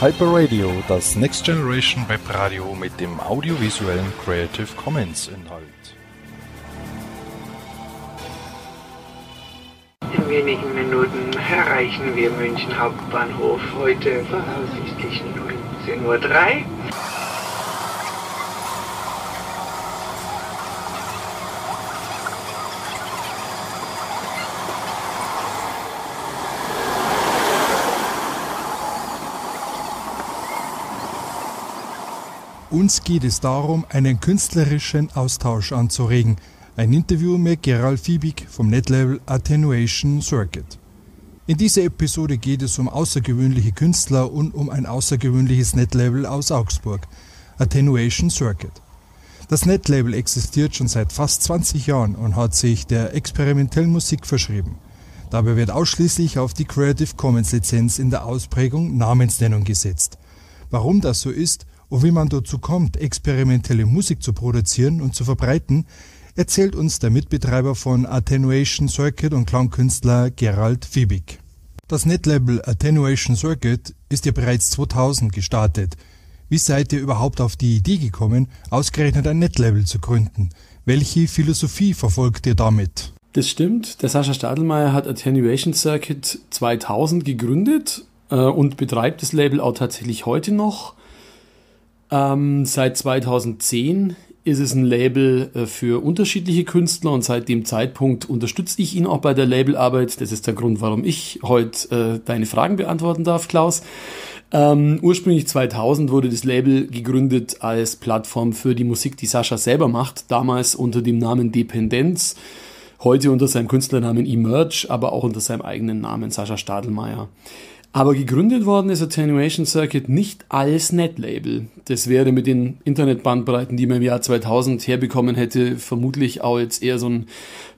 Hyper Radio, das Next Generation Web Radio mit dem audiovisuellen Creative Commons Inhalt. In wenigen Minuten erreichen wir München Hauptbahnhof. Heute voraussichtlich 19.03 Uhr. Uns geht es darum, einen künstlerischen Austausch anzuregen. Ein Interview mit Gerald Fiebig vom Netlabel Attenuation Circuit. In dieser Episode geht es um außergewöhnliche Künstler und um ein außergewöhnliches Netlabel aus Augsburg, Attenuation Circuit. Das Netlabel existiert schon seit fast 20 Jahren und hat sich der experimentellen Musik verschrieben. Dabei wird ausschließlich auf die Creative Commons Lizenz in der Ausprägung Namensnennung gesetzt. Warum das so ist und wie man dazu kommt, experimentelle Musik zu produzieren und zu verbreiten, erzählt uns der Mitbetreiber von Attenuation Circuit und Klangkünstler Gerald Fiebig. Das Netlabel Attenuation Circuit ist ja bereits 2000 gestartet. Wie seid ihr überhaupt auf die Idee gekommen, ausgerechnet ein Netlabel zu gründen? Welche Philosophie verfolgt ihr damit? Das stimmt. Der Sascha Stadelmeier hat Attenuation Circuit 2000 gegründet äh, und betreibt das Label auch tatsächlich heute noch. Ähm, seit 2010 ist es ein Label äh, für unterschiedliche Künstler und seit dem Zeitpunkt unterstütze ich ihn auch bei der Labelarbeit. Das ist der Grund, warum ich heute äh, deine Fragen beantworten darf, Klaus. Ähm, ursprünglich 2000 wurde das Label gegründet als Plattform für die Musik, die Sascha selber macht, damals unter dem Namen Dependenz, heute unter seinem Künstlernamen Emerge, aber auch unter seinem eigenen Namen Sascha Stadelmeier. Aber gegründet worden ist Attenuation Circuit nicht als Netlabel. Das wäre mit den Internetbandbreiten, die man im Jahr 2000 herbekommen hätte, vermutlich auch jetzt eher so ein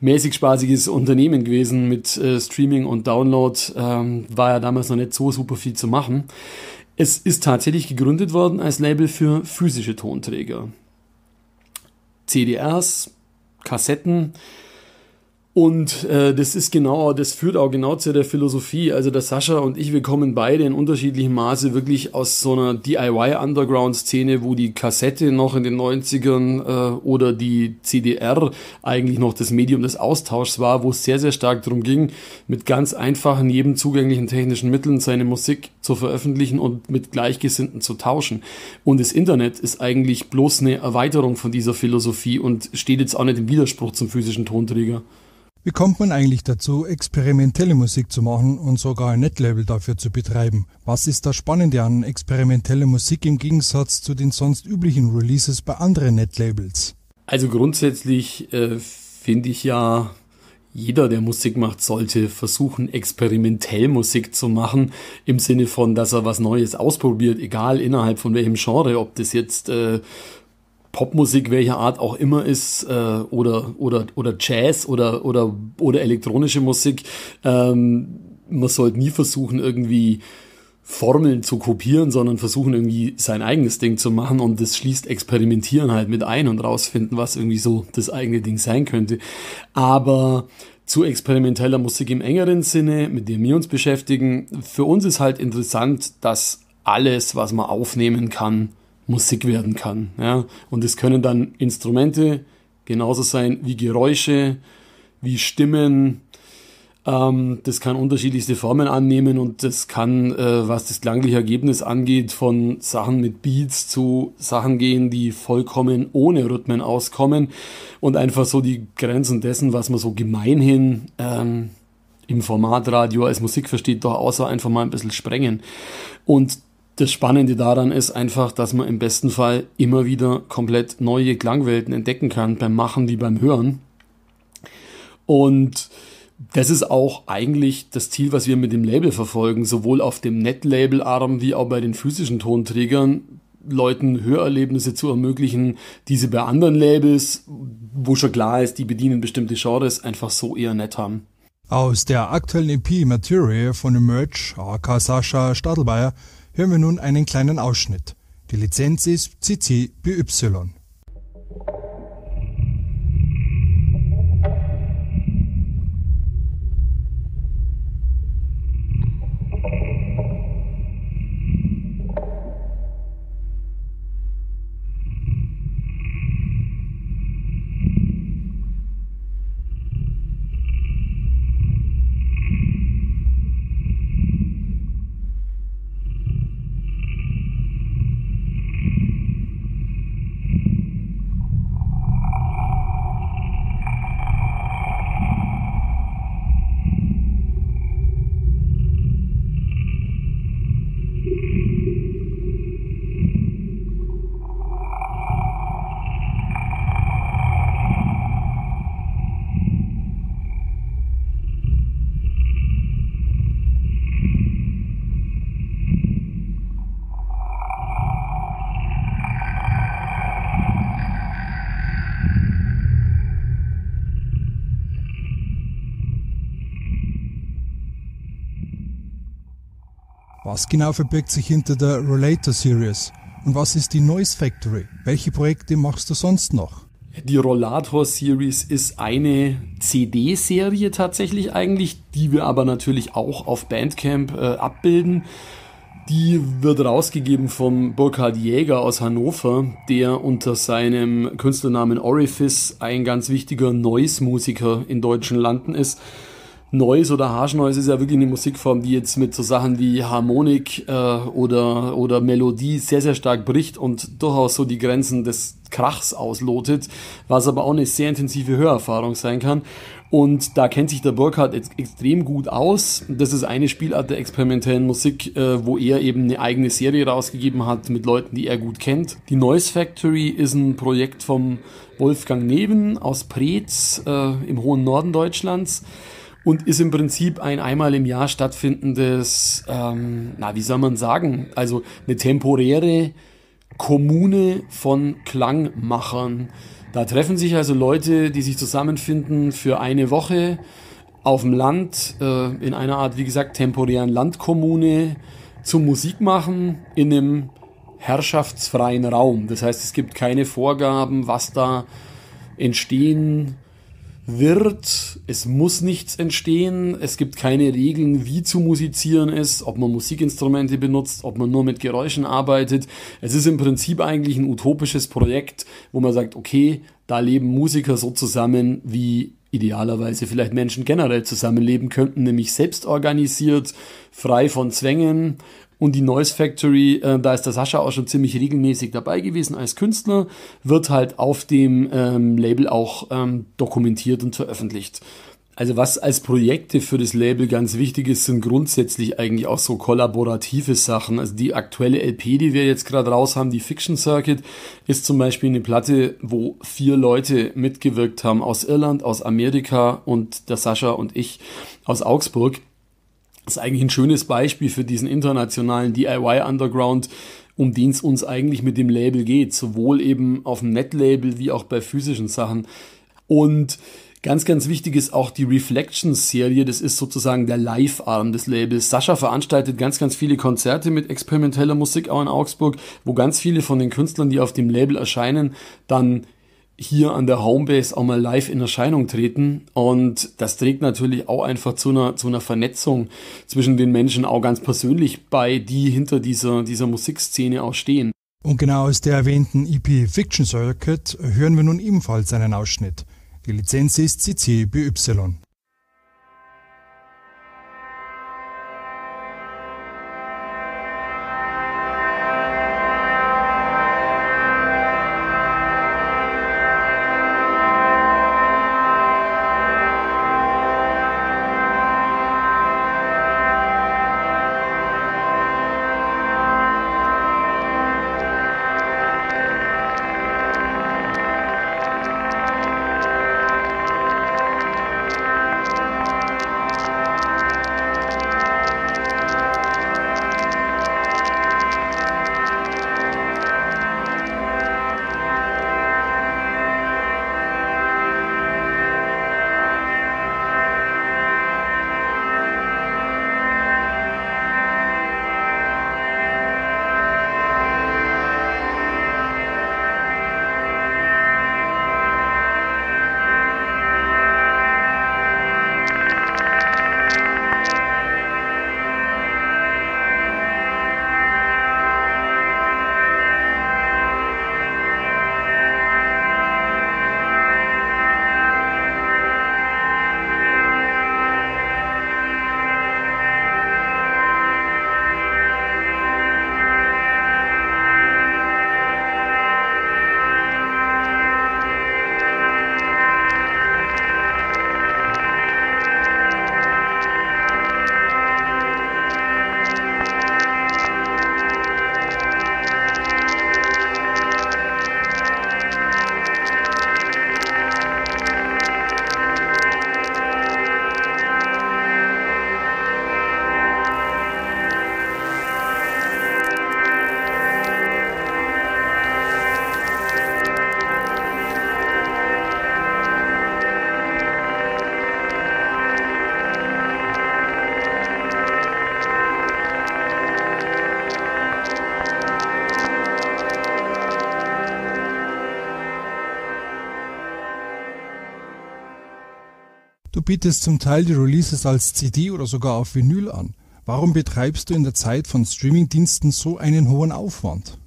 mäßig spaßiges Unternehmen gewesen mit äh, Streaming und Download. Ähm, war ja damals noch nicht so super viel zu machen. Es ist tatsächlich gegründet worden als Label für physische Tonträger. CDRs, Kassetten, und äh, das ist genau, das führt auch genau zu der Philosophie. Also der Sascha und ich, wir kommen beide in unterschiedlichem Maße wirklich aus so einer DIY-Underground-Szene, wo die Kassette noch in den 90ern äh, oder die CDR eigentlich noch das Medium des Austauschs war, wo es sehr, sehr stark darum ging, mit ganz einfachen, jedem zugänglichen technischen Mitteln seine Musik zu veröffentlichen und mit Gleichgesinnten zu tauschen. Und das Internet ist eigentlich bloß eine Erweiterung von dieser Philosophie und steht jetzt auch nicht im Widerspruch zum physischen Tonträger. Wie kommt man eigentlich dazu, experimentelle Musik zu machen und sogar ein Netlabel dafür zu betreiben? Was ist das Spannende an experimenteller Musik im Gegensatz zu den sonst üblichen Releases bei anderen Netlabels? Also grundsätzlich äh, finde ich ja, jeder, der Musik macht, sollte versuchen, experimentell Musik zu machen, im Sinne von, dass er was Neues ausprobiert, egal innerhalb von welchem Genre, ob das jetzt äh, Popmusik welcher Art auch immer ist äh, oder oder oder Jazz oder oder oder elektronische Musik ähm, man sollte nie versuchen irgendwie Formeln zu kopieren, sondern versuchen irgendwie sein eigenes Ding zu machen und das schließt Experimentieren halt mit ein und rausfinden, was irgendwie so das eigene Ding sein könnte. Aber zu experimenteller Musik im engeren Sinne, mit dem wir uns beschäftigen, für uns ist halt interessant, dass alles, was man aufnehmen kann, Musik werden kann. Ja? Und es können dann Instrumente genauso sein wie Geräusche, wie Stimmen. Ähm, das kann unterschiedlichste Formen annehmen und das kann, äh, was das klangliche Ergebnis angeht, von Sachen mit Beats zu Sachen gehen, die vollkommen ohne Rhythmen auskommen und einfach so die Grenzen dessen, was man so gemeinhin ähm, im Formatradio als Musik versteht, doch außer einfach mal ein bisschen sprengen. Und das Spannende daran ist einfach, dass man im besten Fall immer wieder komplett neue Klangwelten entdecken kann, beim Machen wie beim Hören. Und das ist auch eigentlich das Ziel, was wir mit dem Label verfolgen, sowohl auf dem Net-Label-Arm wie auch bei den physischen Tonträgern, Leuten Hörerlebnisse zu ermöglichen, die sie bei anderen Labels, wo schon klar ist, die bedienen bestimmte Genres, einfach so eher nett haben. Aus der aktuellen EP Material von Emerge, AK Sascha Stadelmeier, hören wir nun einen kleinen Ausschnitt. Die Lizenz ist CC BY. Was genau verbirgt sich hinter der Relator Series? Und was ist die Noise Factory? Welche Projekte machst du sonst noch? Die Rollator Series ist eine CD-Serie tatsächlich eigentlich, die wir aber natürlich auch auf Bandcamp äh, abbilden. Die wird rausgegeben vom Burkhard Jäger aus Hannover, der unter seinem Künstlernamen Orifice ein ganz wichtiger Noise-Musiker in deutschen Landen ist. Noise oder Harsh Noise ist ja wirklich eine Musikform, die jetzt mit so Sachen wie Harmonik äh, oder, oder Melodie sehr, sehr stark bricht und durchaus so die Grenzen des Krachs auslotet, was aber auch eine sehr intensive Hörerfahrung sein kann. Und da kennt sich der Burkhardt ex extrem gut aus. Das ist eine Spielart der experimentellen Musik, äh, wo er eben eine eigene Serie rausgegeben hat mit Leuten, die er gut kennt. Die Noise Factory ist ein Projekt vom Wolfgang Neven aus Preetz äh, im hohen Norden Deutschlands und ist im Prinzip ein einmal im Jahr stattfindendes, ähm, na, wie soll man sagen, also eine temporäre Kommune von Klangmachern. Da treffen sich also Leute, die sich zusammenfinden für eine Woche auf dem Land, äh, in einer Art, wie gesagt, temporären Landkommune zum Musik machen in einem herrschaftsfreien Raum. Das heißt, es gibt keine Vorgaben, was da entstehen wird. Es muss nichts entstehen. Es gibt keine Regeln, wie zu musizieren ist, ob man Musikinstrumente benutzt, ob man nur mit Geräuschen arbeitet. Es ist im Prinzip eigentlich ein utopisches Projekt, wo man sagt, okay, da leben Musiker so zusammen, wie idealerweise vielleicht Menschen generell zusammenleben könnten, nämlich selbst organisiert, frei von Zwängen und die Noise Factory, äh, da ist der Sascha auch schon ziemlich regelmäßig dabei gewesen als Künstler, wird halt auf dem ähm, Label auch ähm, dokumentiert und veröffentlicht. Also was als Projekte für das Label ganz wichtig ist, sind grundsätzlich eigentlich auch so kollaborative Sachen. Also die aktuelle LP, die wir jetzt gerade raus haben, die Fiction Circuit, ist zum Beispiel eine Platte, wo vier Leute mitgewirkt haben aus Irland, aus Amerika und der Sascha und ich aus Augsburg. Das ist eigentlich ein schönes Beispiel für diesen internationalen DIY-Underground, um den es uns eigentlich mit dem Label geht, sowohl eben auf dem Net-Label wie auch bei physischen Sachen. Und Ganz, ganz wichtig ist auch die Reflections-Serie. Das ist sozusagen der Live-Arm des Labels. Sascha veranstaltet ganz, ganz viele Konzerte mit experimenteller Musik auch in Augsburg, wo ganz viele von den Künstlern, die auf dem Label erscheinen, dann hier an der Homebase auch mal live in Erscheinung treten. Und das trägt natürlich auch einfach zu einer, zu einer Vernetzung zwischen den Menschen auch ganz persönlich bei, die hinter dieser, dieser Musikszene auch stehen. Und genau aus der erwähnten EP Fiction Circuit hören wir nun ebenfalls einen Ausschnitt. Die Lizenz ist CC BY. Bietest zum Teil die Releases als CD oder sogar auf Vinyl an. Warum betreibst du in der Zeit von Streamingdiensten so einen hohen Aufwand?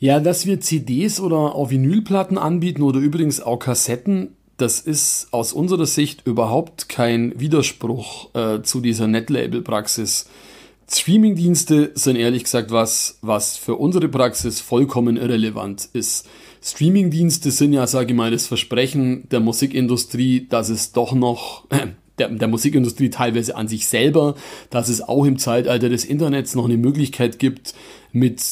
Ja, dass wir CDs oder auch Vinylplatten anbieten oder übrigens auch Kassetten, das ist aus unserer Sicht überhaupt kein Widerspruch äh, zu dieser Netlabel-Praxis. Streamingdienste sind ehrlich gesagt was, was für unsere Praxis vollkommen irrelevant ist. Streamingdienste sind ja, sage ich mal, das Versprechen der Musikindustrie, dass es doch noch, äh, der, der Musikindustrie teilweise an sich selber, dass es auch im Zeitalter des Internets noch eine Möglichkeit gibt, mit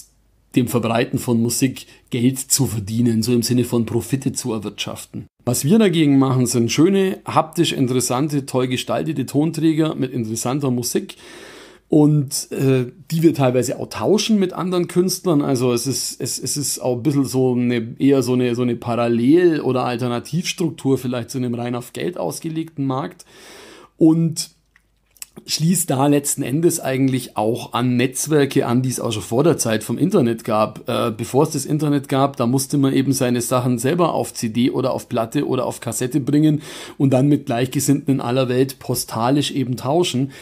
dem Verbreiten von Musik Geld zu verdienen, so im Sinne von Profite zu erwirtschaften. Was wir dagegen machen, sind schöne, haptisch interessante, toll gestaltete Tonträger mit interessanter Musik und äh, die wir teilweise auch tauschen mit anderen Künstlern. Also es ist, es, es ist auch ein bisschen so eine, eher so eine, so eine Parallel- oder Alternativstruktur vielleicht zu einem rein auf Geld ausgelegten Markt. Und schließt da letzten Endes eigentlich auch an Netzwerke an, die es auch schon vor der Zeit vom Internet gab. Äh, bevor es das Internet gab, da musste man eben seine Sachen selber auf CD oder auf Platte oder auf Kassette bringen und dann mit Gleichgesinnten in aller Welt postalisch eben tauschen.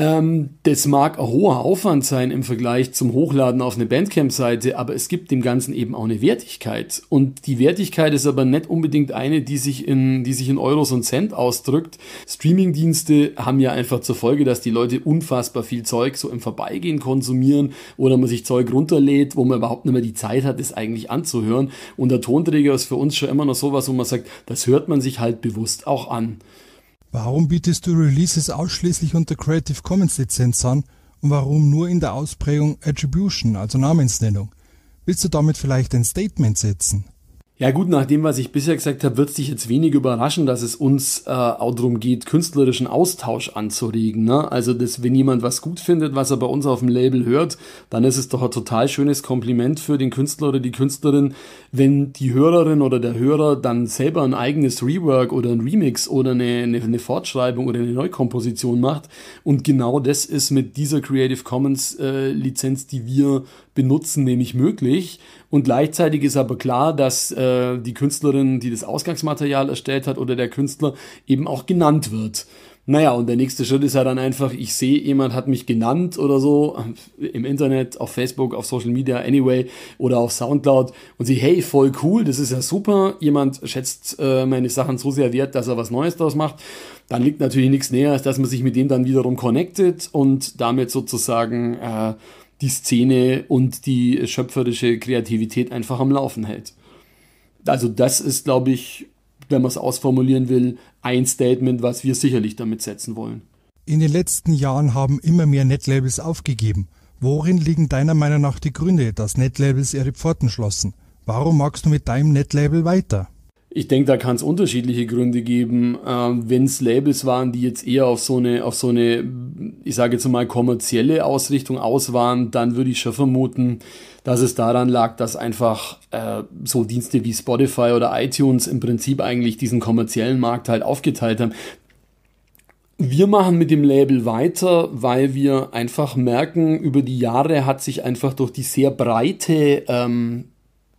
Ähm, das mag ein hoher Aufwand sein im Vergleich zum Hochladen auf eine Bandcamp-Seite, aber es gibt dem Ganzen eben auch eine Wertigkeit. Und die Wertigkeit ist aber nicht unbedingt eine, die sich in, die sich in Euros und Cent ausdrückt. Streaming-Dienste haben ja einfach zur Folge, dass die Leute unfassbar viel Zeug so im Vorbeigehen konsumieren oder man sich Zeug runterlädt, wo man überhaupt nicht mehr die Zeit hat, es eigentlich anzuhören. Und der Tonträger ist für uns schon immer noch sowas, wo man sagt, das hört man sich halt bewusst auch an. Warum bietest du Releases ausschließlich unter Creative Commons Lizenz an und warum nur in der Ausprägung Attribution, also Namensnennung? Willst du damit vielleicht ein Statement setzen? Ja gut, nach dem, was ich bisher gesagt habe, wird es dich jetzt wenig überraschen, dass es uns äh, auch darum geht, künstlerischen Austausch anzuregen. Ne? Also, dass, wenn jemand was gut findet, was er bei uns auf dem Label hört, dann ist es doch ein total schönes Kompliment für den Künstler oder die Künstlerin, wenn die Hörerin oder der Hörer dann selber ein eigenes Rework oder ein Remix oder eine, eine, eine Fortschreibung oder eine Neukomposition macht. Und genau das ist mit dieser Creative Commons äh, Lizenz, die wir benutzen, nämlich möglich. Und gleichzeitig ist aber klar, dass äh, die Künstlerin, die das Ausgangsmaterial erstellt hat, oder der Künstler eben auch genannt wird. Naja, und der nächste Schritt ist ja dann einfach, ich sehe, jemand hat mich genannt oder so im Internet, auf Facebook, auf Social Media, anyway, oder auf Soundcloud und sehe, hey, voll cool, das ist ja super, jemand schätzt äh, meine Sachen so sehr wert, dass er was Neues daraus macht. Dann liegt natürlich nichts näher, als dass man sich mit dem dann wiederum connectet und damit sozusagen äh, die Szene und die schöpferische Kreativität einfach am Laufen hält. Also das ist, glaube ich, wenn man es ausformulieren will, ein Statement, was wir sicherlich damit setzen wollen. In den letzten Jahren haben immer mehr Netlabels aufgegeben. Worin liegen deiner Meinung nach die Gründe, dass Netlabels ihre Pforten schlossen? Warum magst du mit deinem Netlabel weiter? Ich denke, da kann es unterschiedliche Gründe geben. Ähm, Wenn es Labels waren, die jetzt eher auf so eine, auf so eine, ich sage jetzt mal, kommerzielle Ausrichtung aus waren, dann würde ich schon vermuten, dass es daran lag, dass einfach äh, so Dienste wie Spotify oder iTunes im Prinzip eigentlich diesen kommerziellen Markt halt aufgeteilt haben. Wir machen mit dem Label weiter, weil wir einfach merken, über die Jahre hat sich einfach durch die sehr breite ähm,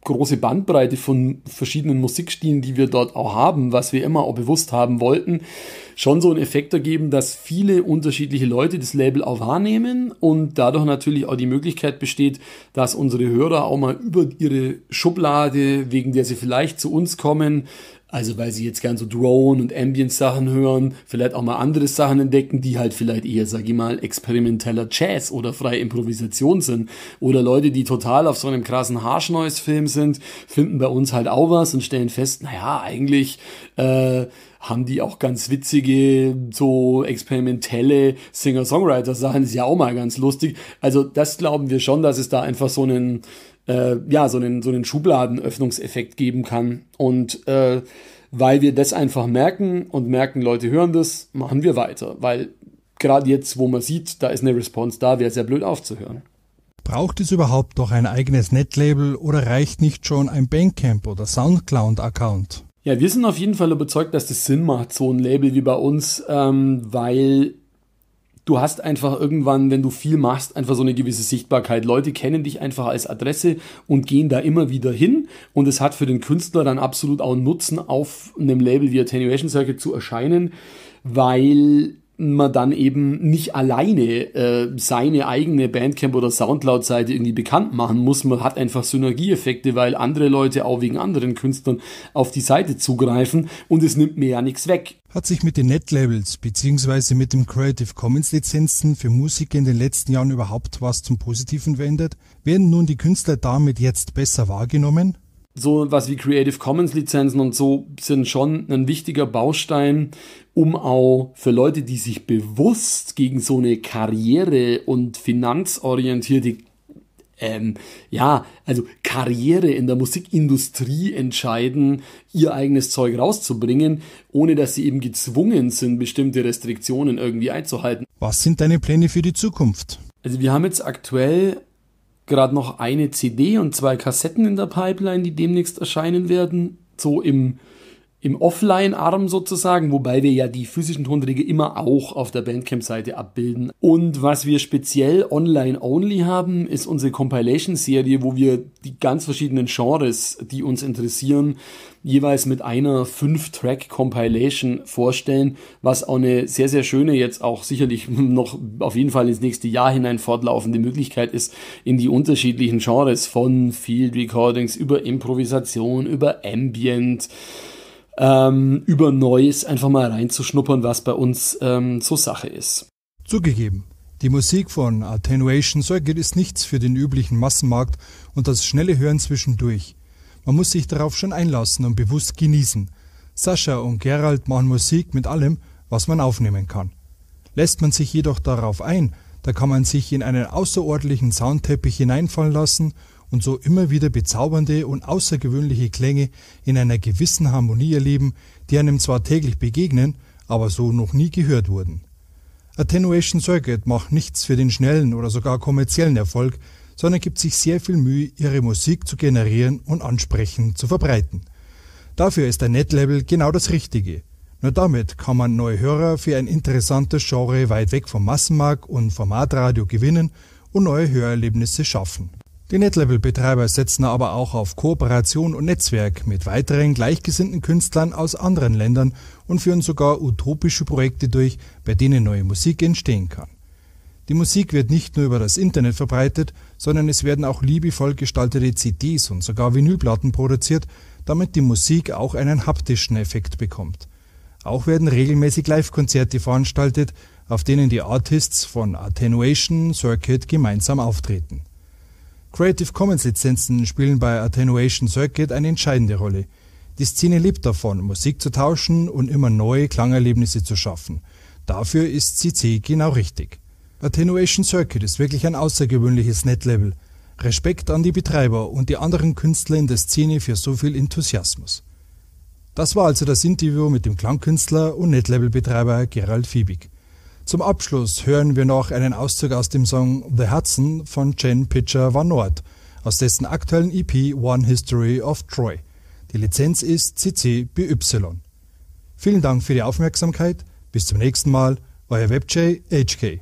große Bandbreite von verschiedenen Musikstilen, die wir dort auch haben, was wir immer auch bewusst haben wollten, schon so einen Effekt ergeben, dass viele unterschiedliche Leute das Label auch wahrnehmen und dadurch natürlich auch die Möglichkeit besteht, dass unsere Hörer auch mal über ihre Schublade, wegen der sie vielleicht zu uns kommen, also weil sie jetzt gern so Drone und Ambient Sachen hören, vielleicht auch mal andere Sachen entdecken, die halt vielleicht eher, sag ich mal, experimenteller Jazz oder freie Improvisation sind. Oder Leute, die total auf so einem krassen Harsh Noise Film sind, finden bei uns halt auch was und stellen fest, naja, eigentlich äh, haben die auch ganz witzige, so experimentelle Singer-Songwriter-Sachen, ist ja auch mal ganz lustig. Also das glauben wir schon, dass es da einfach so einen äh, ja, so einen, so einen Schubladenöffnungseffekt geben kann. Und äh, weil wir das einfach merken und merken, Leute hören das, machen wir weiter. Weil gerade jetzt, wo man sieht, da ist eine Response da, wäre sehr blöd aufzuhören. Braucht es überhaupt noch ein eigenes Netlabel oder reicht nicht schon ein Bandcamp oder Soundcloud-Account? Ja, wir sind auf jeden Fall überzeugt, dass das Sinn macht, so ein Label wie bei uns, ähm, weil du hast einfach irgendwann, wenn du viel machst, einfach so eine gewisse Sichtbarkeit. Leute kennen dich einfach als Adresse und gehen da immer wieder hin. Und es hat für den Künstler dann absolut auch einen Nutzen, auf einem Label wie Attenuation Circuit zu erscheinen, weil man dann eben nicht alleine äh, seine eigene Bandcamp oder Soundcloud-Seite irgendwie bekannt machen muss. Man hat einfach Synergieeffekte, weil andere Leute auch wegen anderen Künstlern auf die Seite zugreifen und es nimmt mir ja nichts weg. Hat sich mit den Netlabels bzw. mit den Creative Commons Lizenzen für Musiker in den letzten Jahren überhaupt was zum Positiven verändert? Werden nun die Künstler damit jetzt besser wahrgenommen? So was wie Creative Commons Lizenzen und so sind schon ein wichtiger Baustein, um auch für Leute, die sich bewusst gegen so eine Karriere und finanzorientierte ähm, ja, also Karriere in der Musikindustrie entscheiden, ihr eigenes Zeug rauszubringen, ohne dass sie eben gezwungen sind, bestimmte Restriktionen irgendwie einzuhalten. Was sind deine Pläne für die Zukunft? Also wir haben jetzt aktuell gerade noch eine CD und zwei Kassetten in der Pipeline, die demnächst erscheinen werden. So im, im Offline-Arm sozusagen, wobei wir ja die physischen Tonträger immer auch auf der Bandcamp-Seite abbilden. Und was wir speziell online-only haben, ist unsere Compilation-Serie, wo wir die ganz verschiedenen Genres, die uns interessieren, jeweils mit einer 5-Track-Compilation vorstellen, was auch eine sehr, sehr schöne, jetzt auch sicherlich noch auf jeden Fall ins nächste Jahr hinein fortlaufende Möglichkeit ist, in die unterschiedlichen Genres von Field Recordings über Improvisation, über Ambient, ähm, über Noise einfach mal reinzuschnuppern, was bei uns ähm, so Sache ist. Zugegeben. Die Musik von Attenuation Circuit ist nichts für den üblichen Massenmarkt und das schnelle Hören zwischendurch. Man muss sich darauf schon einlassen und bewusst genießen. Sascha und Gerald machen Musik mit allem, was man aufnehmen kann. Lässt man sich jedoch darauf ein, da kann man sich in einen außerordentlichen Soundteppich hineinfallen lassen und so immer wieder bezaubernde und außergewöhnliche Klänge in einer gewissen Harmonie erleben, die einem zwar täglich begegnen, aber so noch nie gehört wurden. Attenuation Circuit macht nichts für den schnellen oder sogar kommerziellen Erfolg, sondern gibt sich sehr viel Mühe, ihre Musik zu generieren und ansprechend zu verbreiten. Dafür ist ein Netlabel genau das Richtige. Nur damit kann man neue Hörer für ein interessantes Genre weit weg vom Massenmarkt und Formatradio gewinnen und neue Hörerlebnisse schaffen. Die Netlabel-Betreiber setzen aber auch auf Kooperation und Netzwerk mit weiteren gleichgesinnten Künstlern aus anderen Ländern und führen sogar utopische Projekte durch, bei denen neue Musik entstehen kann. Die Musik wird nicht nur über das Internet verbreitet, sondern es werden auch liebevoll gestaltete CDs und sogar Vinylplatten produziert, damit die Musik auch einen haptischen Effekt bekommt. Auch werden regelmäßig Live-Konzerte veranstaltet, auf denen die Artists von Attenuation Circuit gemeinsam auftreten. Creative Commons Lizenzen spielen bei Attenuation Circuit eine entscheidende Rolle. Die Szene lebt davon, Musik zu tauschen und immer neue Klangerlebnisse zu schaffen. Dafür ist CC genau richtig. Attenuation Circuit ist wirklich ein außergewöhnliches Netlabel. Respekt an die Betreiber und die anderen Künstler in der Szene für so viel Enthusiasmus. Das war also das Interview mit dem Klangkünstler und Netlabel-Betreiber Gerald Fiebig. Zum Abschluss hören wir noch einen Auszug aus dem Song The Hudson von Jen Pitcher Van Noord, aus dessen aktuellen EP One History of Troy. Die Lizenz ist CC BY. Vielen Dank für die Aufmerksamkeit. Bis zum nächsten Mal. Euer WebJ HK.